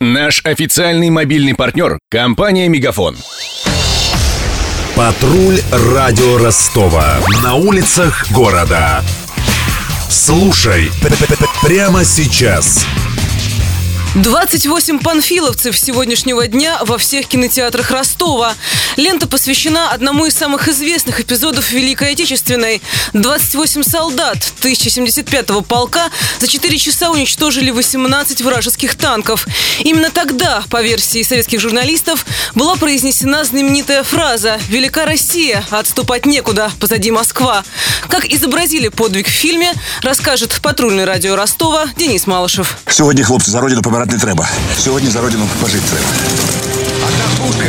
Наш официальный мобильный партнер – компания «Мегафон». Патруль радио Ростова. На улицах города. Слушай прямо сейчас. 28 панфиловцев сегодняшнего дня во всех кинотеатрах Ростова. Лента посвящена одному из самых известных эпизодов Великой Отечественной. 28 солдат 1075-го полка за 4 часа уничтожили 18 вражеских танков. Именно тогда, по версии советских журналистов, была произнесена знаменитая фраза «Велика Россия, отступать некуда, позади Москва». Как изобразили подвиг в фильме, расскажет патрульный радио Ростова Денис Малышев. Сьогодні хлопці за родину помирати не треба. Сьогодні за родину пожити треба. Пушка,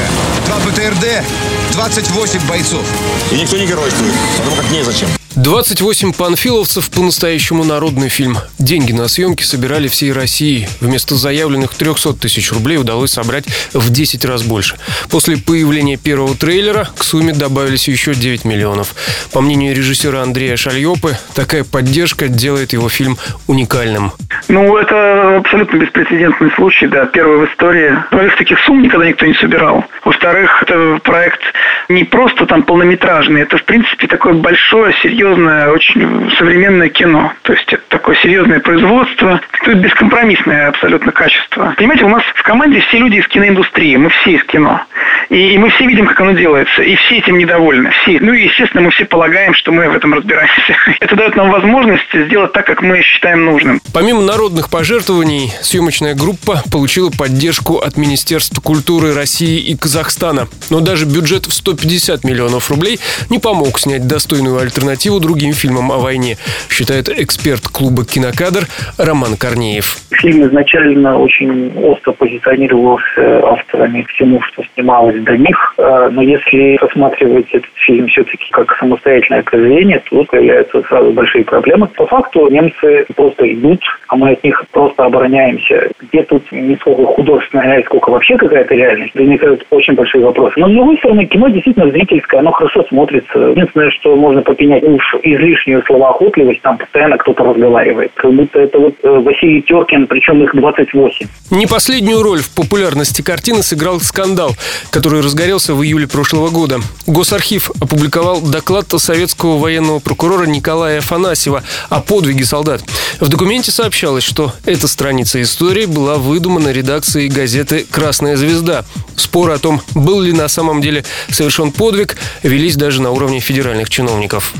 два ПТРД, 28 бойцов. И никто не геройствует, потому как незачем. 28 панфиловцев – по-настоящему народный фильм. Деньги на съемки собирали всей России. Вместо заявленных 300 тысяч рублей удалось собрать в 10 раз больше. После появления первого трейлера к сумме добавились еще 9 миллионов. По мнению режиссера Андрея Шальопы, такая поддержка делает его фильм уникальным. Ну, это абсолютно беспрецедентный случай, да, первый в истории. Во-первых, таких сумм никогда никто не собирал. Во-вторых, это проект не просто там полнометражный, это, в принципе, такое большое, серьезное, очень современное кино. То есть это такое серьезное производство, это бескомпромиссное абсолютно качество. Понимаете, у нас в команде все люди из киноиндустрии, мы все из кино. И мы все видим, как оно делается. И все этим недовольны. Все. Ну и, естественно, мы все полагаем, что мы в этом разбираемся. Это дает нам возможность сделать так, как мы считаем нужным. Помимо народных пожертвований, съемочная группа получила поддержку от Министерства культуры России и Казахстана. Но даже бюджет в 150 миллионов рублей не помог снять достойную альтернативу другим фильмам о войне, считает эксперт клуба «Кинокадр» Роман Корнеев. Фильм изначально очень остро позиционировался авторами всему, что снималось до них. Э, но если рассматривать этот фильм все-таки как самостоятельное произведение, то появляются сразу большие проблемы. По факту немцы просто идут, а мы от них просто обороняемся. Где тут не сколько художественная реальность, сколько вообще какая-то реальность, возникают очень большие вопросы. Но с другой стороны, кино действительно зрительское, оно хорошо смотрится. Единственное, что можно попенять уж излишнюю словоохотливость, там постоянно кто-то разговаривает. Как будто это вот э, Василий Теркин, причем их 28. Не последнюю роль в популярности картины сыграл скандал, который разгорелся в июле прошлого года. Госархив опубликовал доклад советского военного прокурора Николая Афанасьева о подвиге солдат. В документе сообщалось, что эта страница истории была выдумана редакцией газеты «Красная звезда». Споры о том, был ли на самом деле совершен подвиг, велись даже на уровне федеральных чиновников.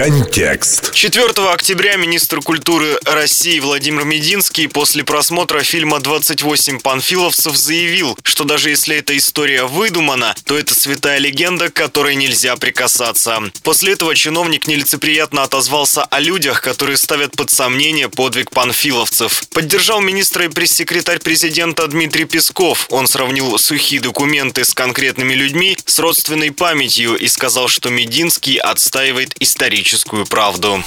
Контекст. 4 октября министр культуры России Владимир Мединский после просмотра фильма «28 панфиловцев» заявил, что даже если эта история выдумана, то это святая легенда, к которой нельзя прикасаться. После этого чиновник нелицеприятно отозвался о людях, которые ставят под сомнение подвиг панфиловцев. Поддержал министра и пресс-секретарь президента Дмитрий Песков. Он сравнил сухие документы с конкретными людьми, с родственной памятью и сказал, что Мединский отстаивает историческую историческую правду.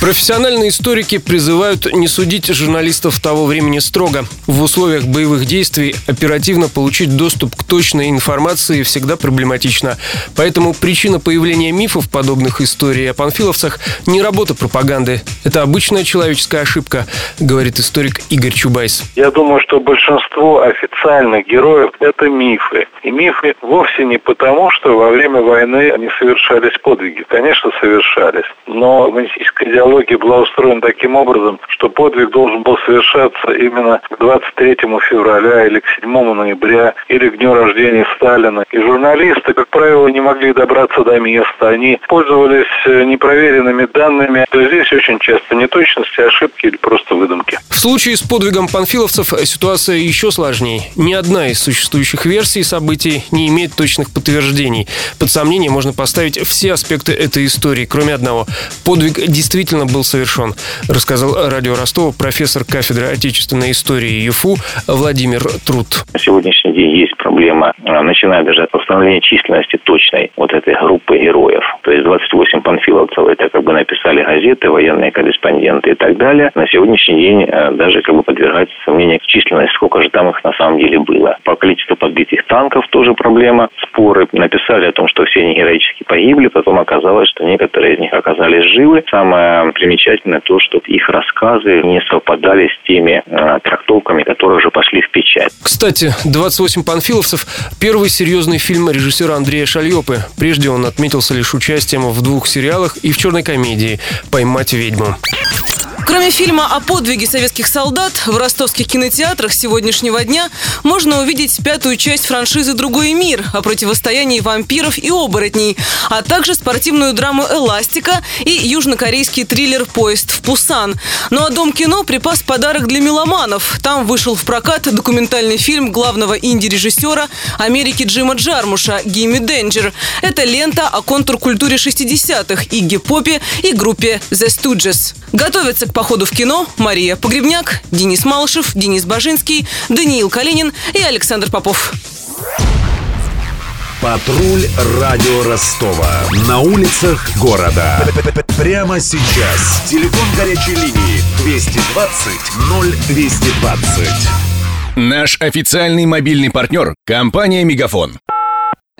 Профессиональные историки призывают не судить журналистов того времени строго. В условиях боевых действий оперативно получить доступ к точной информации всегда проблематично. Поэтому причина появления мифов, подобных историй о панфиловцах, не работа пропаганды. Это обычная человеческая ошибка, говорит историк Игорь Чубайс. Я думаю, что большинство официальных героев – это мифы. И мифы вовсе не потому, что во время войны они совершались подвиги. Конечно, совершались. Но коммунистическая идеология была устроена таким образом, что подвиг должен был совершаться именно к 23 февраля или к 7 ноября или к дню рождения Сталина. И журналисты, как правило, не могли добраться до места. Они пользовались э, непроверенными данными. Здесь очень часто неточности, ошибки или просто выдумки. В случае с подвигом панфиловцев ситуация еще сложнее. Ни одна из существующих версий событий не имеет точных подтверждений. Под сомнение можно поставить все аспекты этой истории, кроме одного. Подвиг действительно был совершен, рассказал радио Ростова профессор кафедры отечественной истории ЮФУ Владимир Труд. На сегодняшний день есть проблема, а, начиная даже от установления численности точной вот этой группы героев. То есть 28 панфиловцев, это как бы написали газеты, военные корреспонденты и так далее. На сегодняшний день а, даже как бы подвергается сомнению численность, сколько же там их на самом деле было. По количеству подбитых танков тоже проблема. Споры написали о том, что все они героически погибли, потом оказалось, что некоторые из них оказались живы. Самое примечательное то, что их рассказы не совпадали с теми э, трактовками, которые уже пошли в печать. Кстати, «28 панфиловцев» – первый серьезный фильм режиссера Андрея Шальопы. Прежде он отметился лишь участием в двух сериалах и в черной комедии «Поймать ведьму». Кроме фильма о подвиге советских солдат, в ростовских кинотеатрах сегодняшнего дня можно увидеть пятую часть франшизы «Другой мир» о противостоянии вампиров и оборотней, а также спортивную драму «Эластика» и южнокорейский триллер «Поезд в Пусан». Ну а Дом кино припас подарок для меломанов. Там вышел в прокат документальный фильм главного инди-режиссера Америки Джима Джармуша «Гимми Денджер». Это лента о контркультуре 60-х и гип-попе и группе The Stooges. Готовятся к походу в кино Мария Погребняк, Денис Малышев, Денис Бажинский, Даниил Калинин и Александр Попов. Патруль радио Ростова. На улицах города. Прямо сейчас. Телефон горячей линии 220 0220. Наш официальный мобильный партнер – компания «Мегафон».